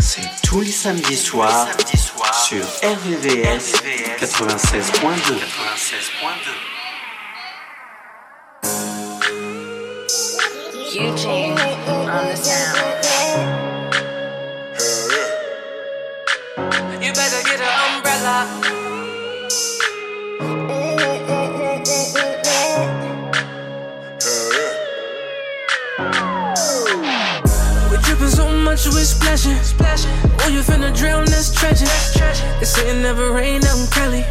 C'est tous les samedis soirs sur RVVS 96.2. Eugene on the. So much, we splashing. Oh, you finna drown, that's tragic. They say it never rain out in Cali.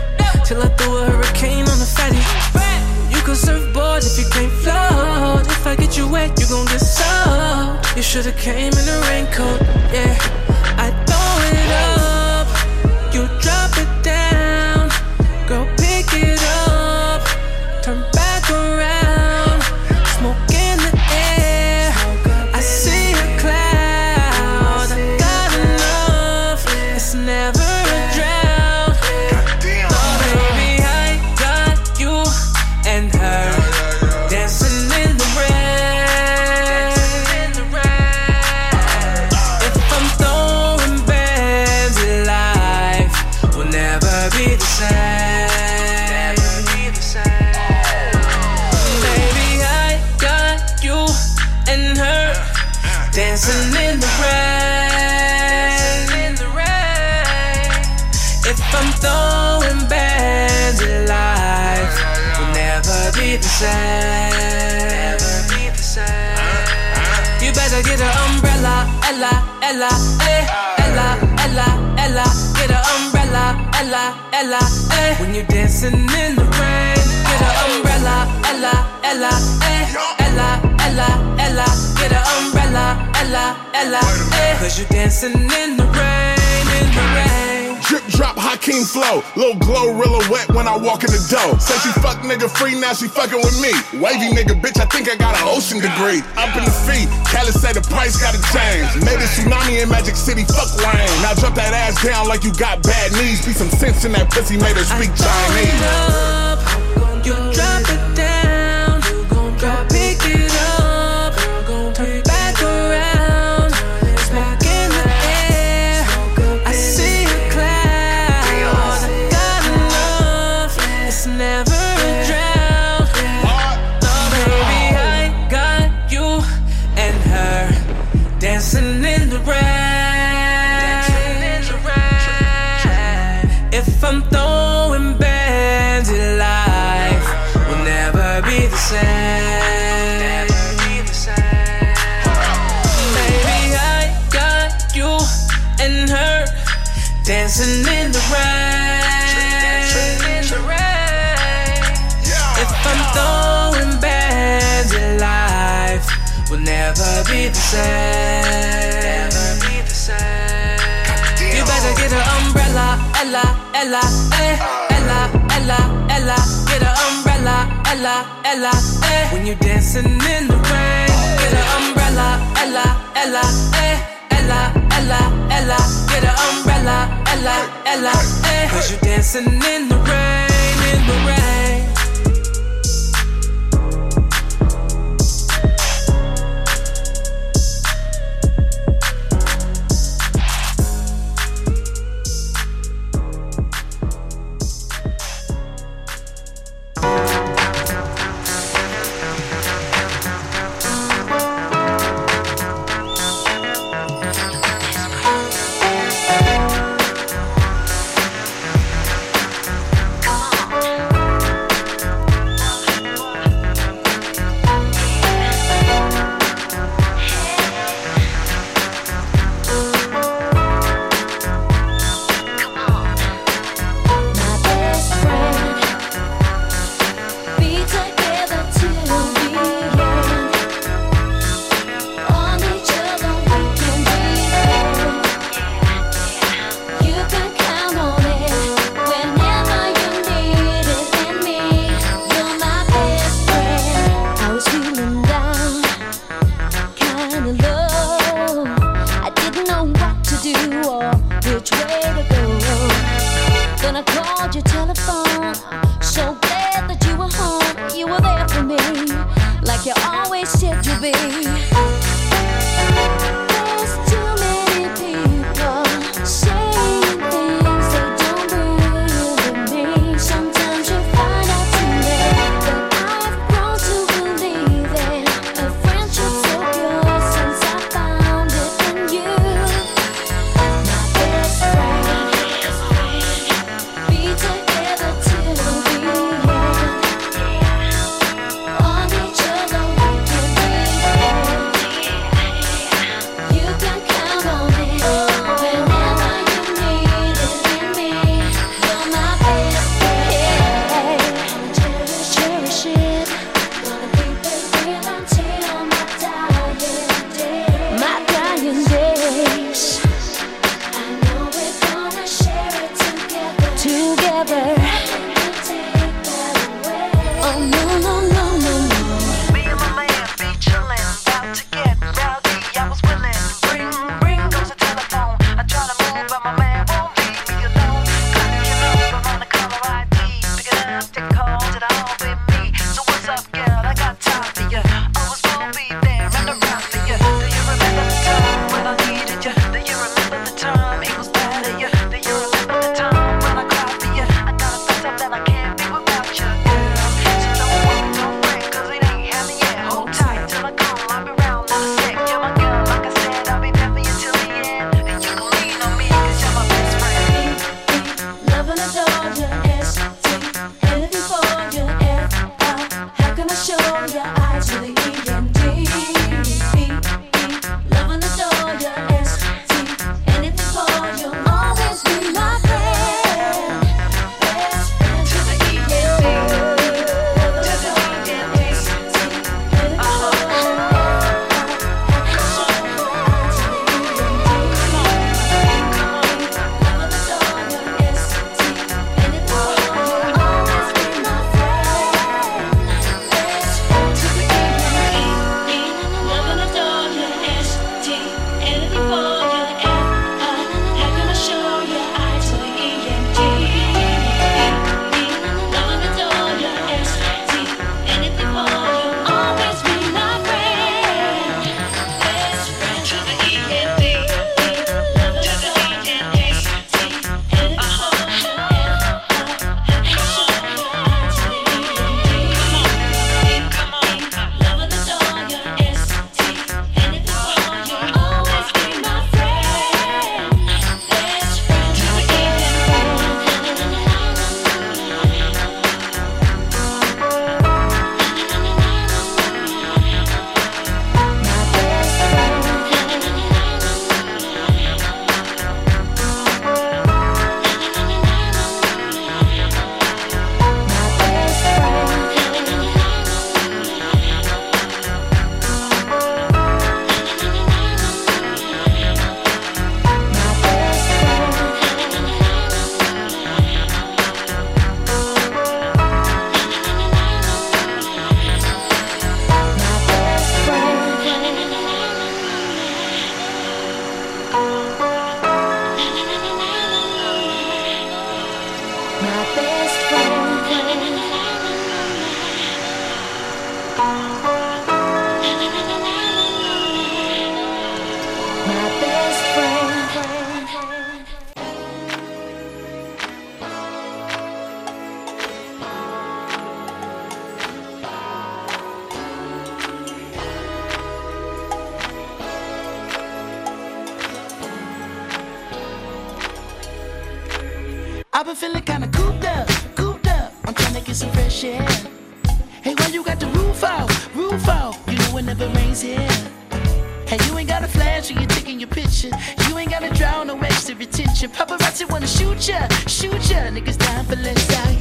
Till I throw a hurricane on the fatty. You can surfboard if you can't float. If I get you wet, you gon' get soaked. You should've came in a raincoat, yeah. Get an umbrella, Ella, Ella, eh, Ella, Ella, Ella. Get an umbrella, Ella, Ella, eh. When you're dancing in the rain, get an umbrella, Ella, Ella, eh, Ella, Ella, Ella. Get an umbrella, Ella, Ella, eh. Cause you're dancing in the rain, Drip drop Hakeem flow. Little glow real wet when I walk in the door. Say she fuck nigga free, now she fucking with me. Wavy nigga, bitch, I think I got an ocean degree. Up in the feet, Cali say the price gotta change. Made a tsunami in Magic City, fuck rain. Now drop that ass down like you got bad knees. Be some sense in that pussy, made her speak Chinese. up, you drop it dancing in the rain. If I'm throwing bands, life will never be the same. You better get an umbrella, Ella, Ella, eh, Ella, Ella, Ella. Get an umbrella, Ella, Ella, eh. When you're dancing in the rain, get an umbrella, Ella, Ella, eh, Ella, Ella. Get an umbrella, Ella, Ella, eh. Cause you're dancing in the rain, in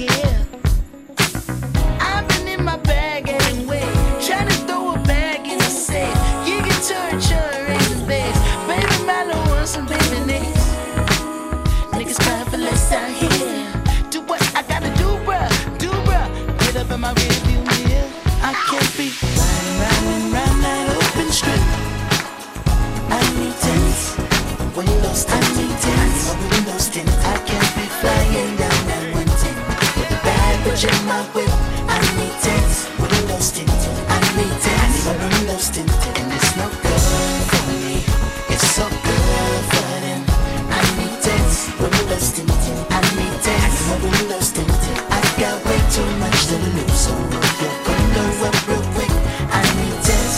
my whip. I need tents, windows tinted. I need tents, windows windows tinted and it's no good for me. It's so good for them. I need this. Windows tinted. I lost in? I need this. My windows tinted. I got way too much to lose, so roll your window up real quick. I need this.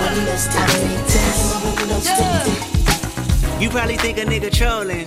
Windows tinted. I need this. My windows tinted. You probably think a nigga trolling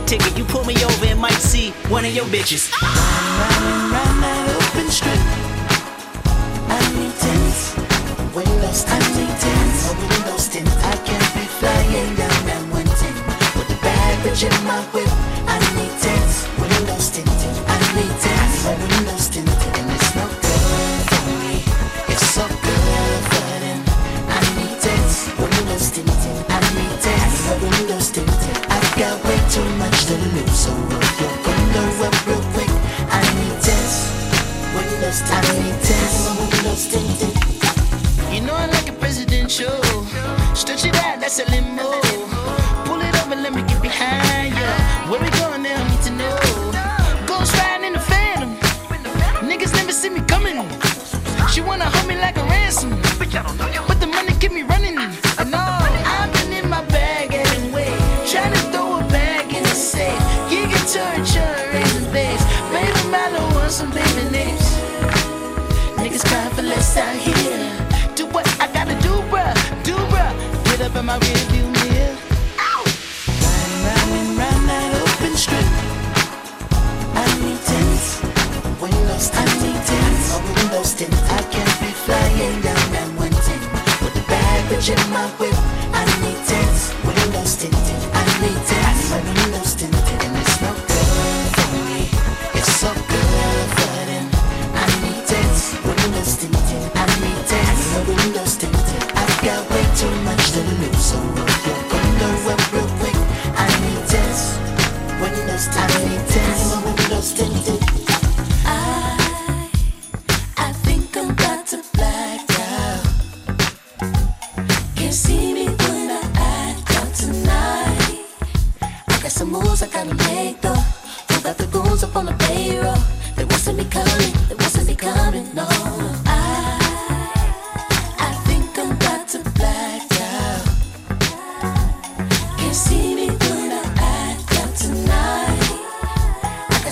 ticket. You pull me over and might see one of your bitches. Running round that open strip. I need tents. Windows I need tents. My windows tint. I can't be flying down that one with a bad bitch in my whip. You know I like a presidential. Stretch it out, that's a limo.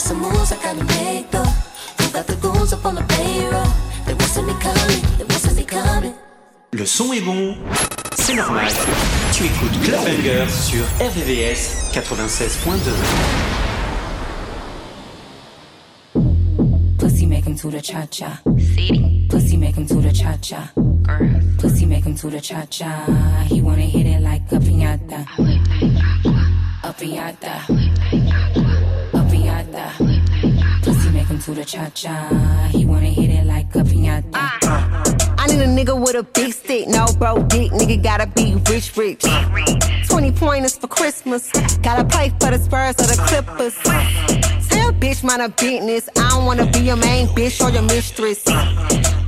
Some moves I gotta make though. Who got the goons up on the payroll? They wasn't me coming, they wasn't me coming. Le son est bon, c'est normal. Tu écoutes Club Banger sur RVVS 96.2. Pussy make him to the cha cha. Pussy make him to the cha cha. Pussy make him to the cha cha. He wanna hit it like a piñata. A piñata. To the cha cha. He wanna hit it like a piñata. I need a nigga with a big stick, no bro dick. Nigga gotta be rich, rich. 20 pointers for Christmas. Gotta play for the Spurs or the Clippers. Tell bitch mind a business. I don't wanna be your main bitch or your mistress.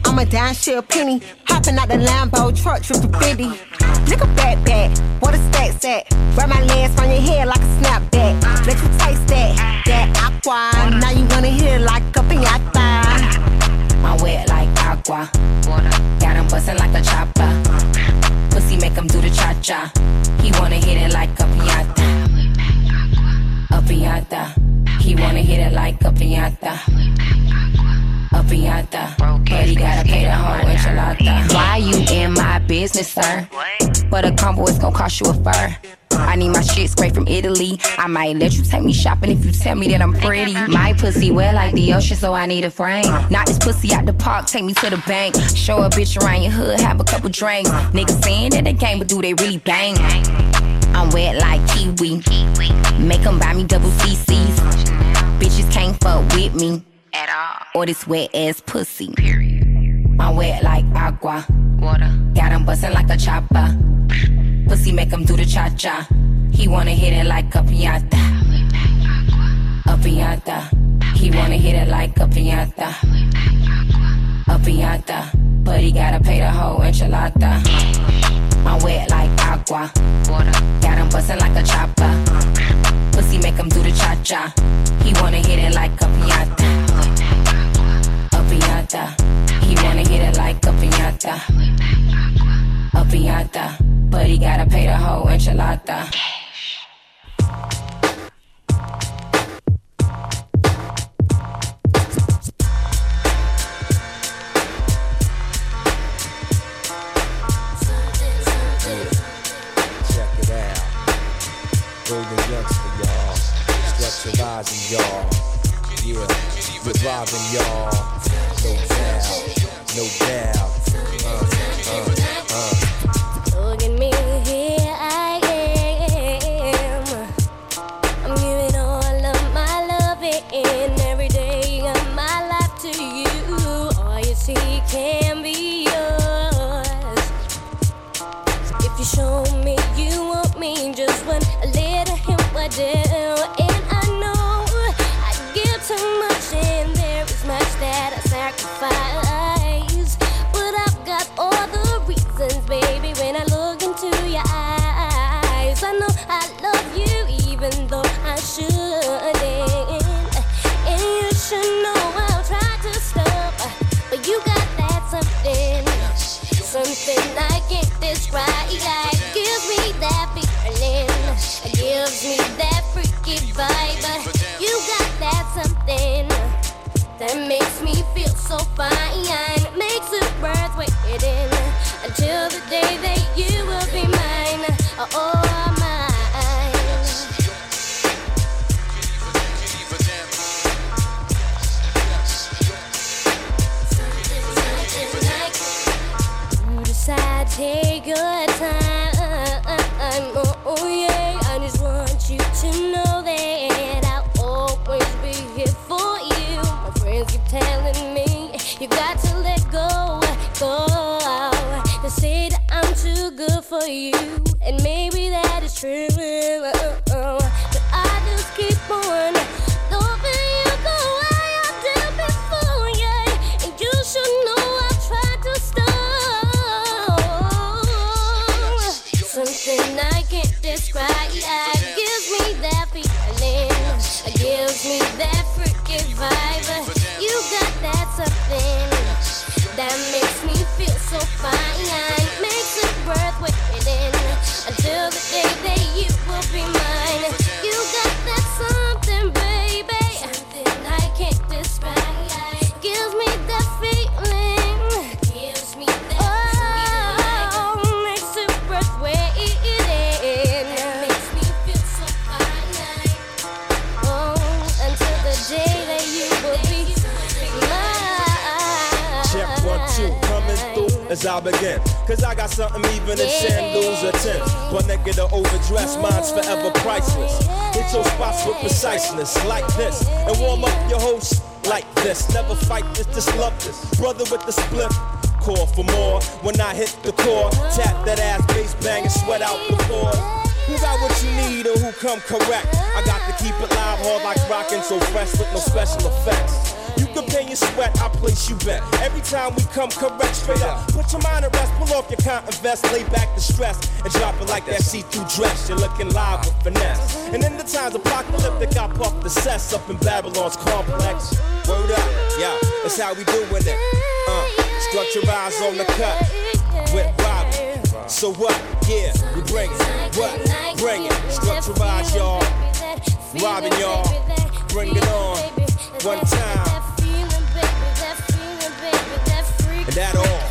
I'm a down shit penny. Hopping out the Lambo truck, tripping 50. Nigga back back, what a stack at? Grab my legs from your head like a snapback. Let you taste that, that aqua. Now you wanna it like a piñata. My wet like aqua. Got him bustin' like a chopper. Pussy make him do the cha cha. He wanna hit it like a piñata. A piñata. He wanna hit it like a piñata. But he gotta pay the whole enchilada. Why you in my business, sir? But a combo is gonna cost you a fur. I need my shit straight from Italy. I might let you take me shopping if you tell me that I'm pretty. My pussy wet like the ocean, so I need a frame. Not this pussy out the park, take me to the bank. Show a bitch around your hood, have a couple drinks. Niggas saying that they game, but do they really bang? I'm wet like kiwi. Make 'em buy me double CCs. Bitches can't fuck with me. At all. Or this wet ass pussy. Period. I'm wet like agua. Water. Got him bustin' like a chopper. Pussy make him do the cha cha. He wanna hit it like a piñata. A piñata. He wanna hit it like a piñata. A piñata. But he gotta pay the whole enchilada. I'm wet like agua. Water. Got him bustin' like a chopper. Pussy make him do the cha cha. He wanna hit it like a piñata. A piñata. He wanna hit it like a piñata. A piñata. But he gotta pay the whole enchilada. Golden youngster, y'all. Structure rising, y'all. Yeah, robbing y'all. No doubt, no doubt. Describe. Gives me that feeling. Gives me that freaky vibe. You got that something that makes me feel so fine. Bang, and sweat out the floor. Who got what you need or who come correct? I got to keep it live, hard like rockin', so fresh with no special effects. You can pay your sweat, I place you bet. Every time we come correct, straight up. Put your mind at rest, pull off your cotton vest, lay back the stress, and drop it like that see-through dress. You're looking live with finesse. And in the times apocalyptic, I puff the cess up in Babylon's complex. Word up, yeah, that's how we doing it. Uh, structurized on the cut with. So what? Yeah, we bring it. What? Bring it. Structurized, y'all. Robbing y'all. Bring it on. One time. And that all.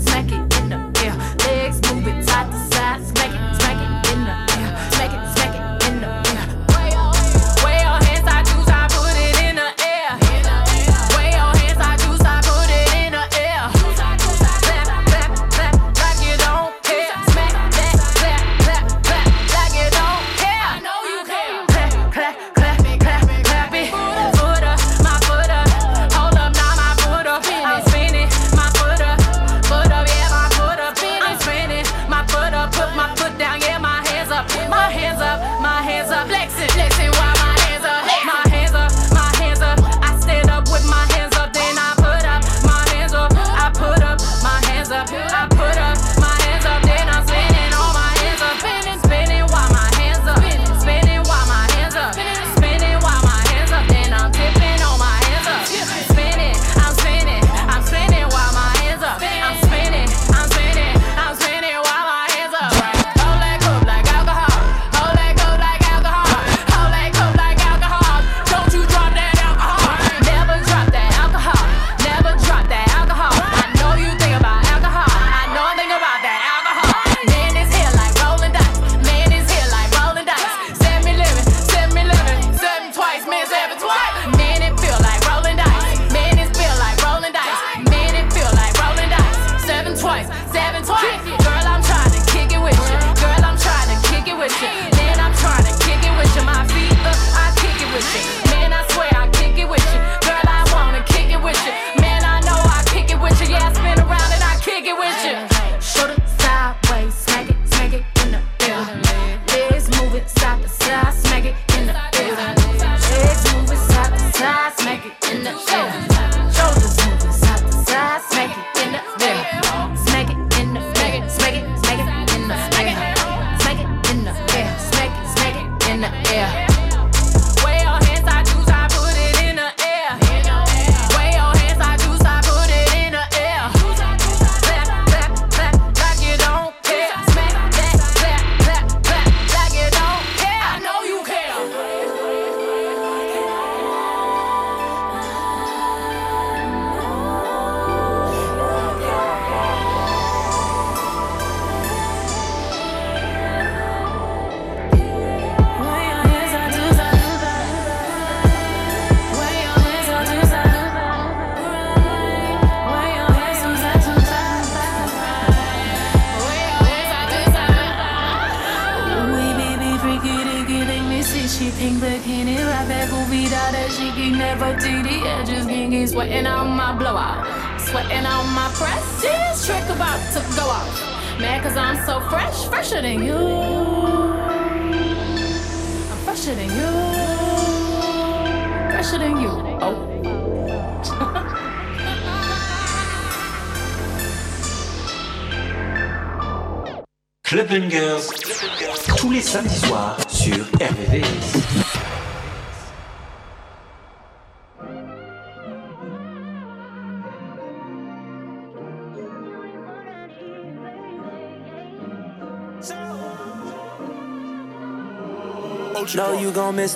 smack it.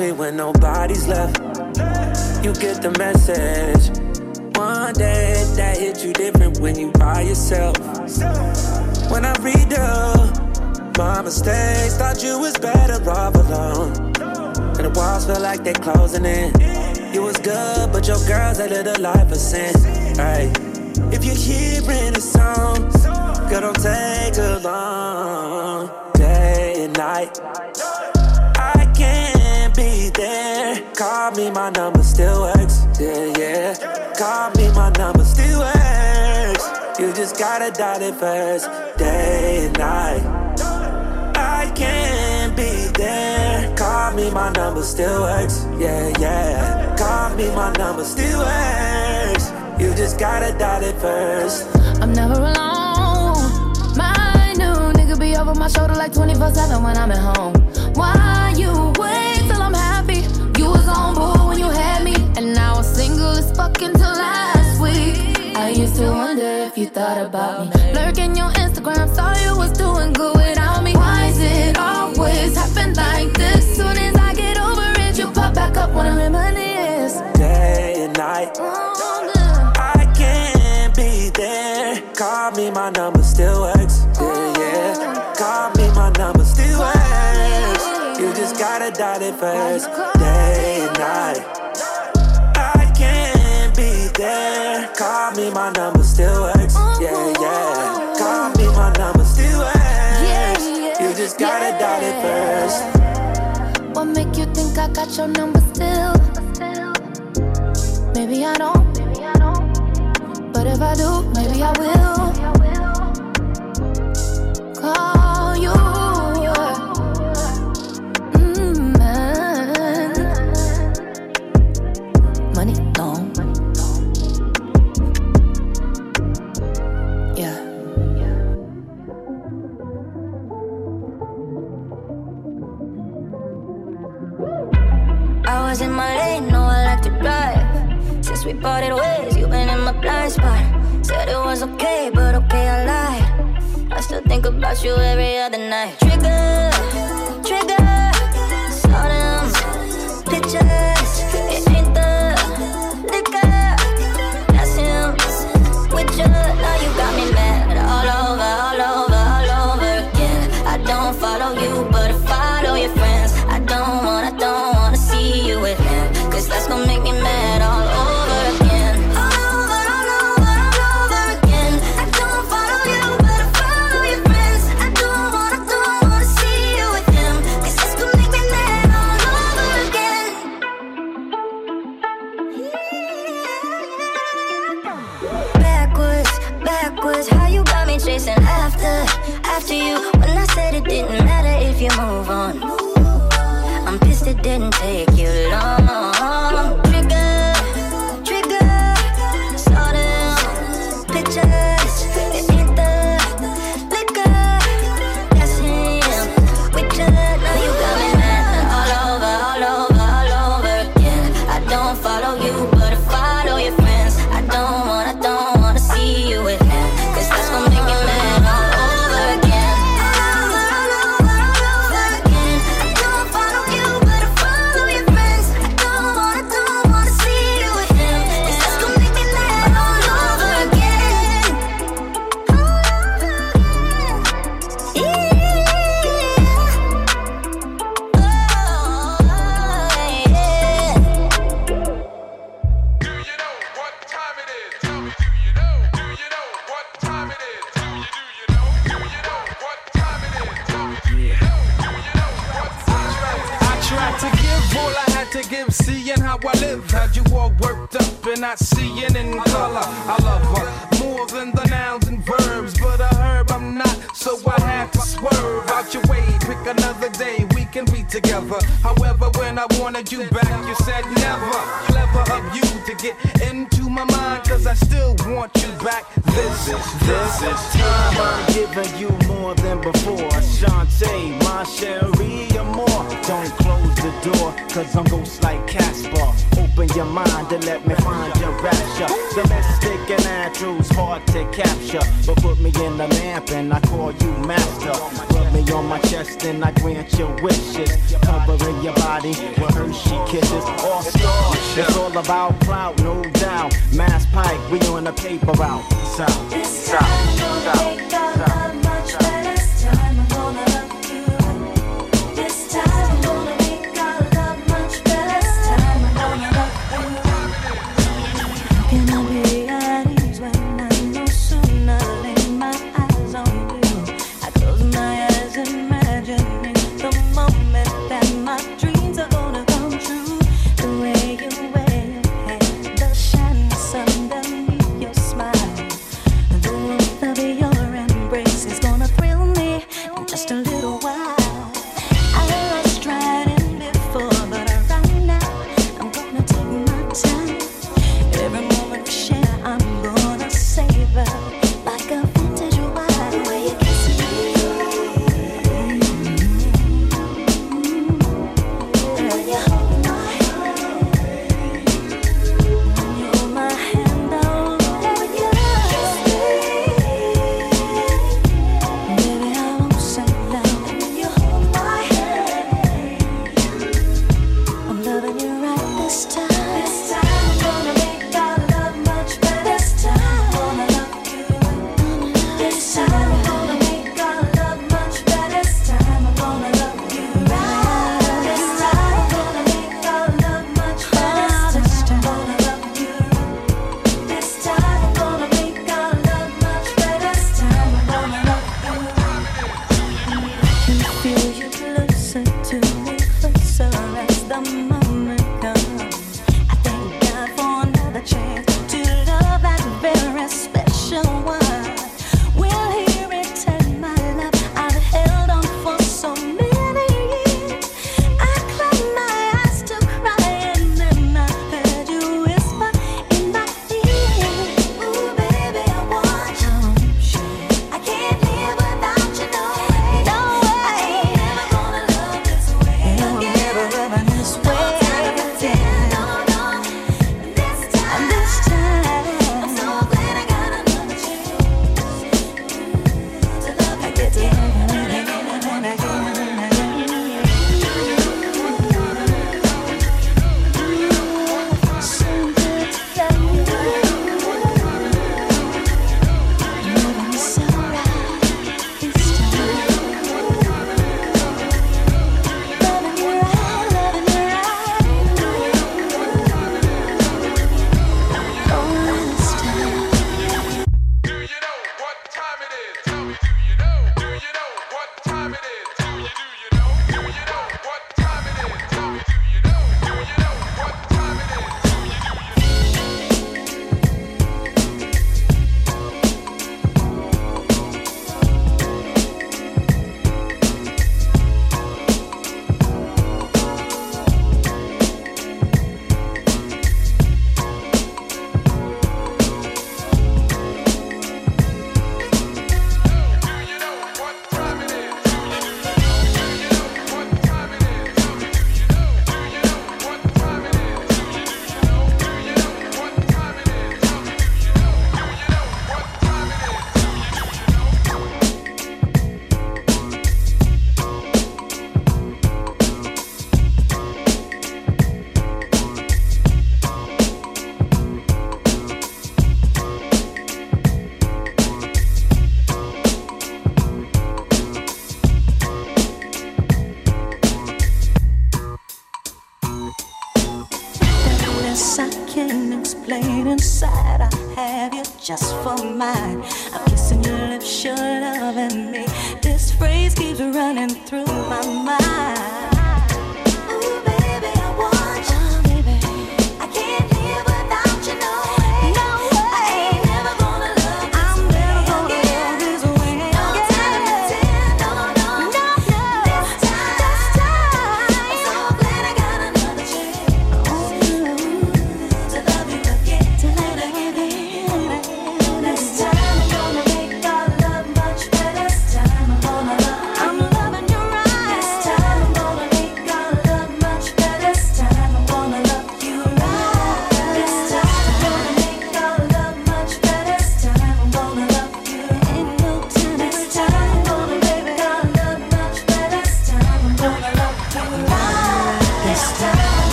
Me when nobody's left. You get the message. One day that hit you different when you by yourself. When I read up my mistakes, thought you was better off alone. And the walls feel like they're closing in. You was good, but your girl's a little life of sin. Hey, if you're hearing a song, girl, don't take too long. Day and night. There. Call me, my number still works. Yeah, yeah. Call me, my number still works. You just gotta dial it first, day and night. I can't be there. Call me, my number still works. Yeah, yeah. Call me, my number still works. You just gotta dial it first. I'm never alone. My new nigga be over my shoulder like 24 7 when I'm at home. Why you wait and now I'm single as fucking till last week. I used to wonder if you thought about me. Lurking your Instagram, saw you was doing good without me. Why is it always happen like this? Soon as I get over it, you pop back up when I reminisce. Day and night. Oh, I can't be there. Call me, my number still works. Oh, yeah, yeah. Call me, my number still works. You just gotta dial it first. My number still works. Yeah, yeah. Call me, my number still works. You just gotta dial it first. What make you think I got your number still? Maybe I don't. But if I do, maybe I will. Call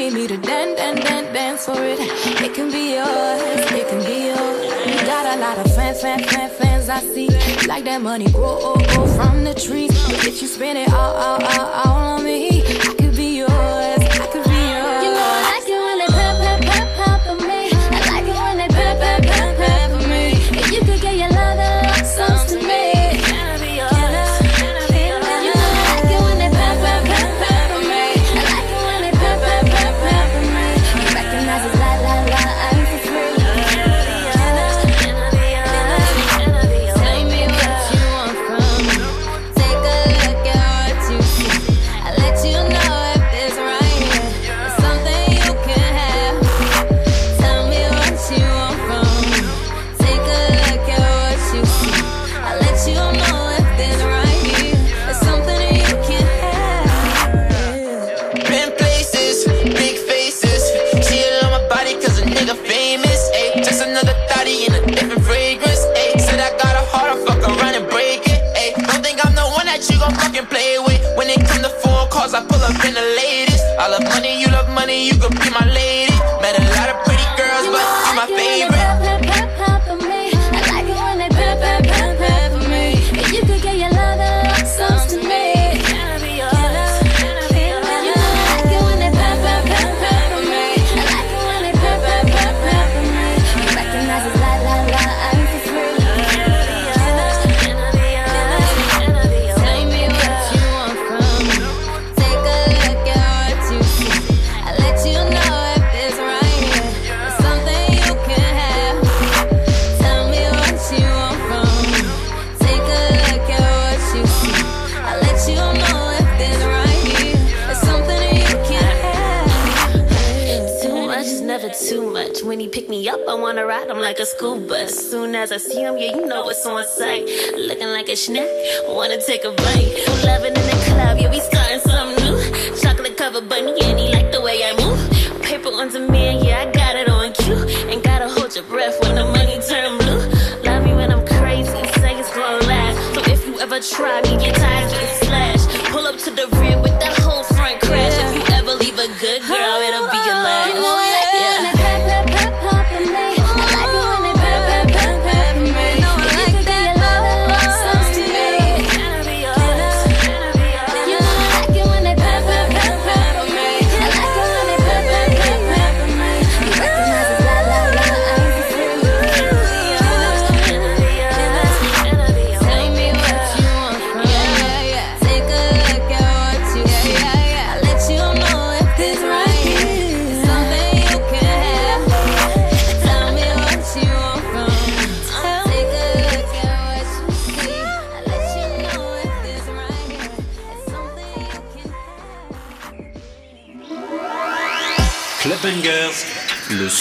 need me to dance, dance, dance, dance for it. It can be yours, it can be yours. You got a lot of fans, fans, fan, fans I see. Like that money grow, grow from the trees. If you spend it all, all, all, all on me. I love he pick me up, I wanna ride him like a school bus. Soon as I see him, yeah, you know it's on sight. Looking like a snack, wanna take a bite. Loving in the club, yeah, we starting something new. Chocolate covered bunny, and he like the way I move. Paper on demand, yeah, I got it on cue. Ain't gotta hold your breath when the money turn blue. Love me when I'm crazy, say it's gonna last. So if you ever try me, get tired.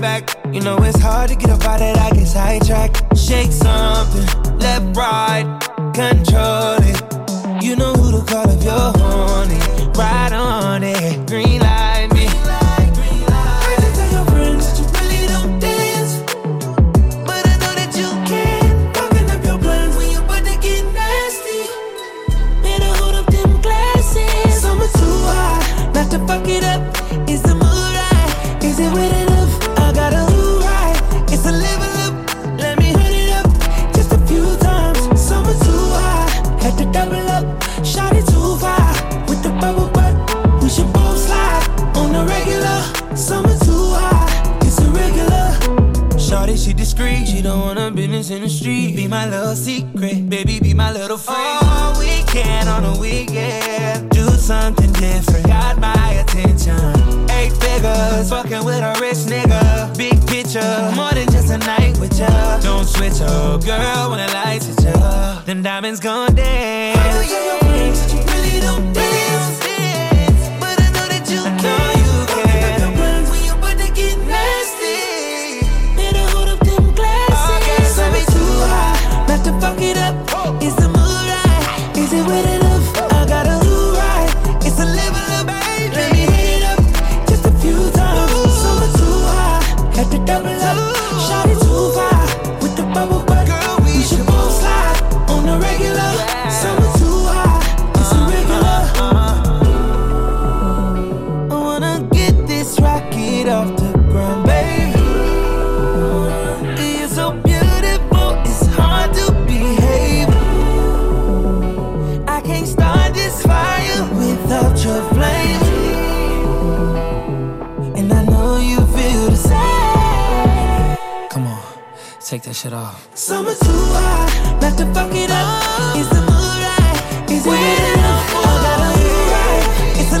right back. You know it's hard to get up out of that, I get sidetracked. Shake something, left, right, control it. You know who to call if you're horny. Ride on it, green in the street. Be my little secret, baby, be my little friend. All weekend on a weekend, do something different. Got my attention. Eight figures, fucking with a rich nigga. Big picture, more than just a night with ya. Don't switch up, girl, when the lights hit ya. then diamonds gone dance. Oh, yeah, really don't dance. start this fire without your flame. And I know you feel the same. Come on, take that shit off. Too hot, to fuck it up. Is the mood right? Is it enough? I gotta be right. It's a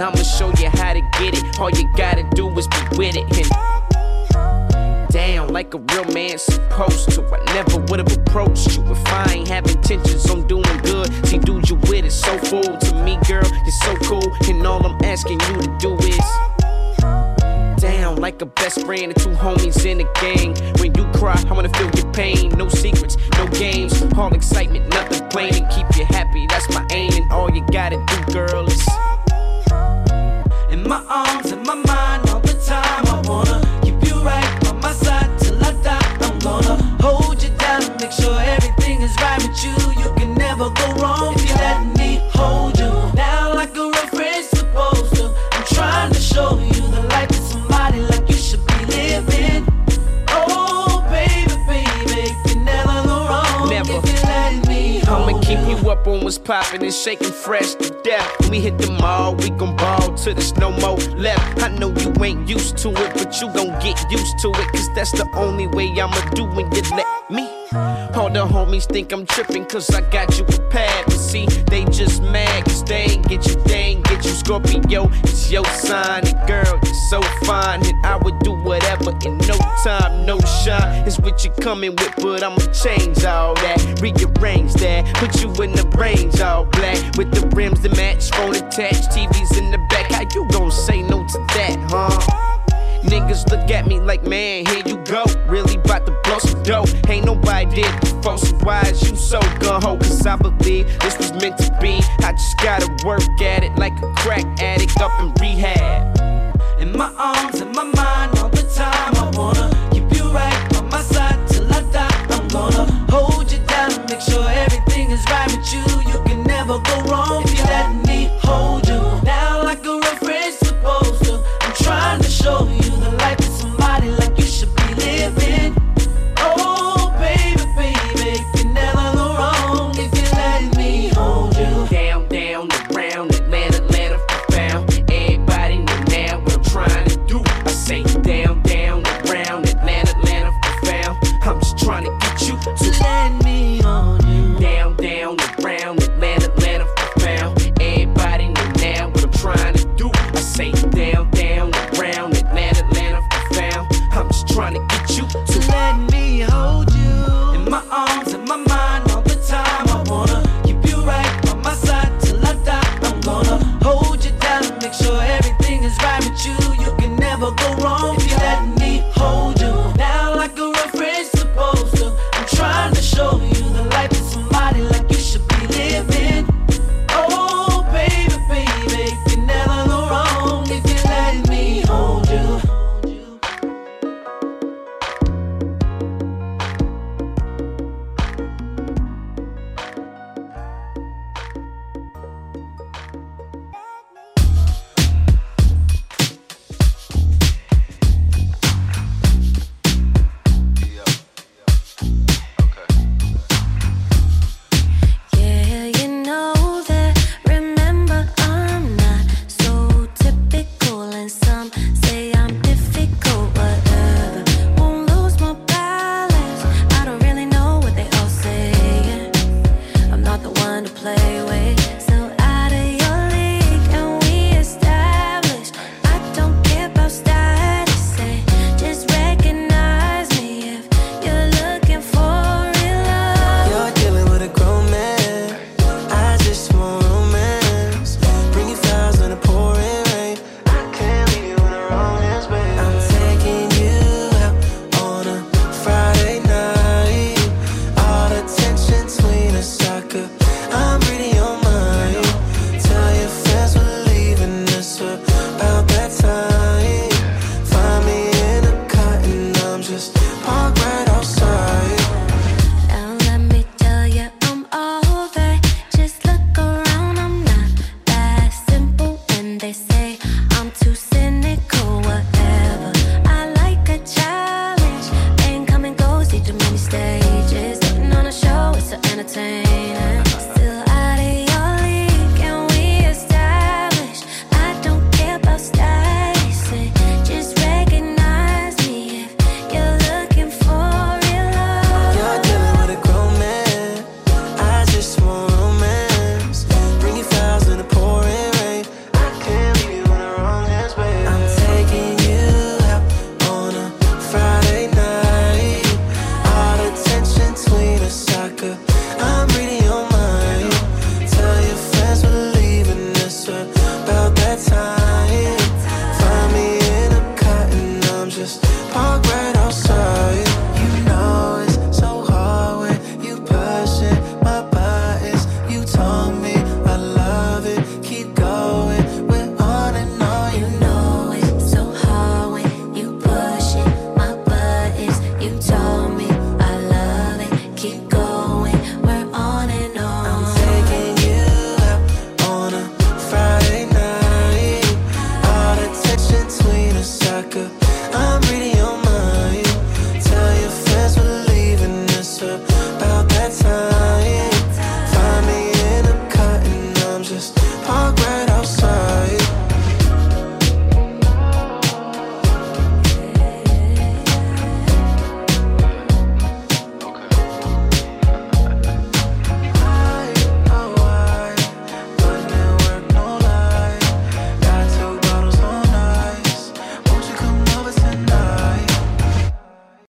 I'ma show you and shaking fresh to death. When we hit the mall, we gon' ball till there's no more left. I know you ain't used to it, but you gon' get used to it. Cause that's the only way I'ma do when you let me. All the homies think I'm trippin' cause I got you prepared. But see, they just mad cause they ain't get you, they ain't get you. Scorpio, it's your sign. And girl, you're so fine. And I would do whatever in no time, no shine. It's what you're coming with, but I'ma change all that. Rearrange that, put you in the range all black. With the rims to match, phone attached, TVs in the back. How you gon' say no to that, huh? Niggas look at me like, man, here you go. Really bout to blow some dough. Ain't nobody did before, so why is you so gun ho? Cause I believe this was meant to be. I just gotta work at it like a crack addict up in rehab. In my arms, in my mind, all the time. I wanna keep you right on my side till I die. I'm gonna hold you down and make sure everything is right with you. You can never go